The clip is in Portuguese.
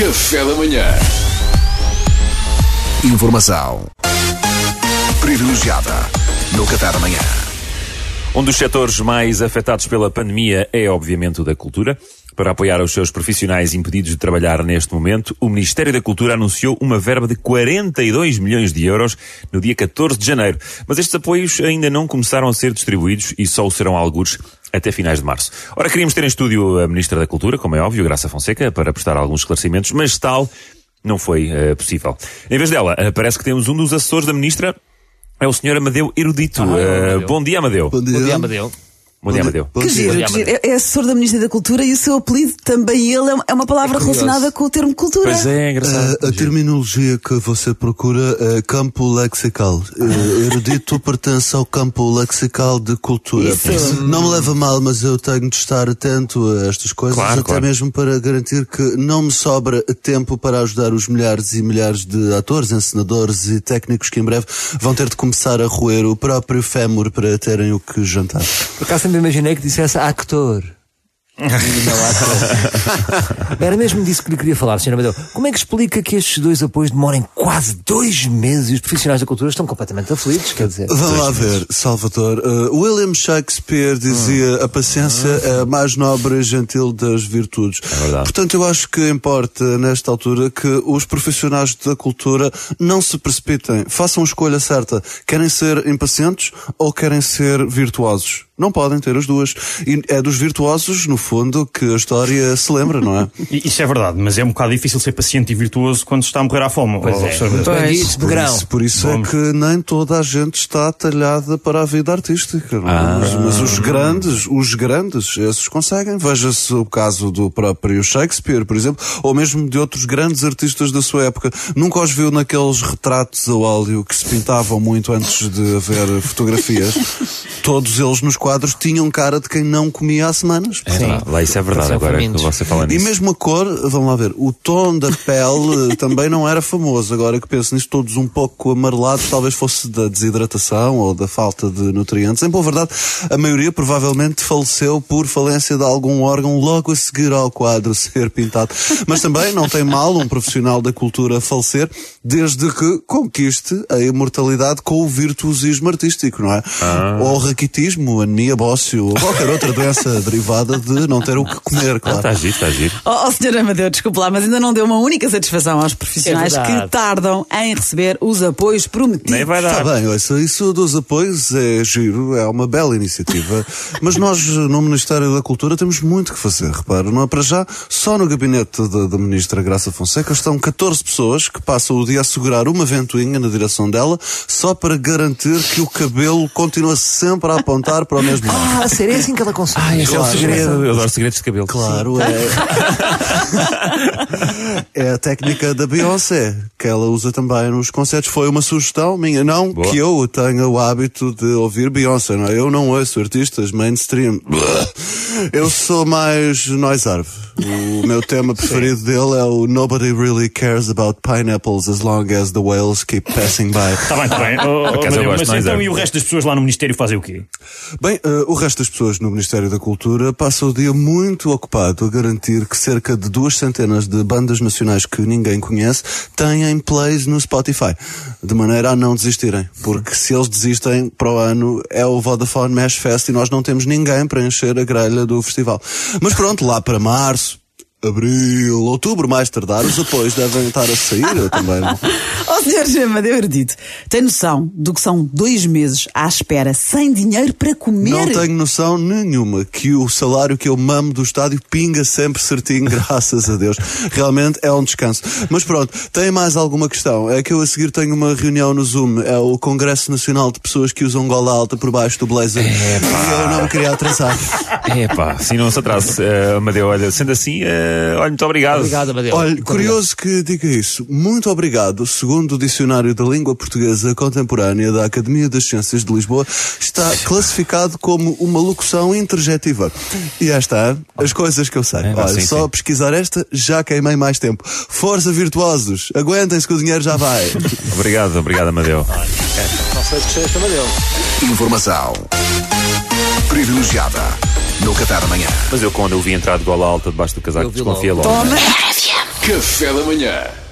Café da manhã. Informação privilegiada no Café da manhã. Um dos setores mais afetados pela pandemia é, obviamente, o da cultura. Para apoiar os seus profissionais impedidos de trabalhar neste momento, o Ministério da Cultura anunciou uma verba de 42 milhões de euros no dia 14 de janeiro. Mas estes apoios ainda não começaram a ser distribuídos e só o serão alguns até finais de março. Ora, queríamos ter em estúdio a Ministra da Cultura, como é óbvio, Graça Fonseca, para prestar alguns esclarecimentos, mas tal não foi uh, possível. Em vez dela, uh, parece que temos um dos assessores da Ministra, é o Sr. Amadeu Erudito. Ah, Uh, Amadeu. bom dia, Amadeu. Bom dia, Amadeu. Bom dia, Amadeu. Bom Que dia. giro, que giro. É é assessor da Ministra da Cultura e o seu apelido também ele é uma- é uma palavra É relacionada com o termo cultura. Pois é, engraçado. A, a terminologia que você procura é campo lexical. Eh, Erudito pertence ao campo lexical de cultura. Isso. Não me leva mal, mas eu tenho de estar atento a estas coisas, Claro, até claro. mesmo para garantir que não me sobra tempo para ajudar os milhares e milhares de atores, encenadores e técnicos que em breve vão ter de começar a roer o próprio fémur para terem o que jantar. Por acaso sempre imaginei que dissesse actor. Era mesmo disso que lhe queria falar, Sr. Amadeu. Como é que explica que estes dois apoios demorem quase dois meses e os profissionais da cultura estão completamente aflitos? Quer dizer, Vamos lá ver, Salvador. Uh, William Shakespeare dizia a paciência é a mais nobre e gentil das virtudes. É verdade. Portanto, eu acho que importa, nesta altura, que os profissionais da cultura não se precipitem. Façam a escolha certa. Querem ser impacientes ou querem ser virtuosos? Não podem ter as duas. E é dos virtuosos, no fundo, que a história se lembra, não é? Isso é verdade, mas é um bocado difícil ser paciente e virtuoso quando se está a morrer à fome. Pois é. Bandidos de Por isso, por isso é que nem toda a gente está talhada para a vida artística. não é? Mas, mas os grandes, os grandes, esses conseguem. Veja-se o caso do próprio Shakespeare, por exemplo, ou mesmo de outros grandes artistas da sua época. Nunca os viu naqueles retratos a óleo que se pintavam muito antes de haver fotografias. Todos eles nos quadros tinham cara de quem não comia há semanas. É verdade. Lá isso é verdade, agora que você fala E nisso. mesmo a cor, vamos lá ver, o tom da pele também não era famoso. Agora que penso nisso, todos um pouco amarelados, talvez fosse da desidratação ou da falta de nutrientes. Em boa verdade, a maioria provavelmente faleceu por falência de algum órgão logo a seguir ao quadro ser pintado. Mas também não tem mal um profissional da cultura falecer, desde que conquiste a imortalidade com o virtuosismo artístico, não é? Ou o raquitismo, anemia bócio, ou qualquer outra doença derivada de não ter o que comer, Ah, claro. está giro, está giro. Oh, oh Sr. Amadeu, desculpe lá, mas ainda não deu uma única satisfação aos profissionais É que tardam em receber os apoios prometidos. Nem vai Está dar. bem, ouça, isso dos apoios é giro, é uma bela iniciativa, mas nós no Ministério da Cultura temos muito que fazer, repara, não é para já, só no gabinete da, da Ministra Graça Fonseca estão 14 pessoas que passam o dia a segurar uma ventoinha na direção dela, só para garantir que o cabelo continua sempre a apontar para o mesmo lado. Ah, a sério, é assim que ela consegue. Ah, esse é o Claro. segredo. Eu adoro segredos de cabelo. Claro, é. é a técnica da Beyoncé, que ela usa também nos concertos. Foi uma sugestão minha, não Boa. que eu tenha o hábito de ouvir Beyoncé, não é? Eu não ouço artistas mainstream. Eu sou mais noise arve. O meu tema preferido dele é o Nobody really cares about pineapples as long as the whales keep passing by. Está bem, está bem. Oh, oh, mas então é. e o resto das pessoas lá no Ministério fazem o quê? Bem, eh, o resto das pessoas no Ministério da Cultura passa o dia muito ocupado a garantir que cerca de duas centenas de bandas nacionais que ninguém conhece têm plays no Spotify, de maneira a não desistirem, porque se eles desistem para o ano é o Vodafone Mesh Fest e nós não temos ninguém para encher a grelha do festival. Mas pronto, lá para março, abril, outubro, mais tardar, os apoios devem estar a sair eu também. não? Oh, Sr. Amadeu Erudito, tem noção do que são dois meses à espera sem dinheiro para comer? Não tenho noção nenhuma que o salário que eu mamo do estádio pinga sempre certinho, graças a Deus. Realmente é um descanso. Mas pronto, tem mais alguma questão? É que eu a seguir tenho uma reunião no Zoom, é o Congresso Nacional de Pessoas que usam gola alta por baixo do blazer. E eu não me queria atrasar. É pá, se não se atrase. Uh, Amadeu, olha, sendo assim, uh, olha, muito obrigado. Obrigado, Amadeu. Olha, Muito curioso que diga isso. Muito obrigado. Segundo o Dicionário da Língua Portuguesa Contemporânea da Academia das Ciências de Lisboa, está classificado como uma locução interjetiva. E esta, as coisas que eu sei. É, Olha, sim, só sim. pesquisar esta, já queimei mais tempo. Força virtuosos, aguentem-se que o dinheiro já vai. Obrigado, obrigado, Amadeu. Não sei se deste Amadeu. Informação privilegiada no Café da manhã. Mas eu, quando eu vi entrar de gola alta debaixo do casaco, desconfiei logo. logo. Toma. Café da manhã.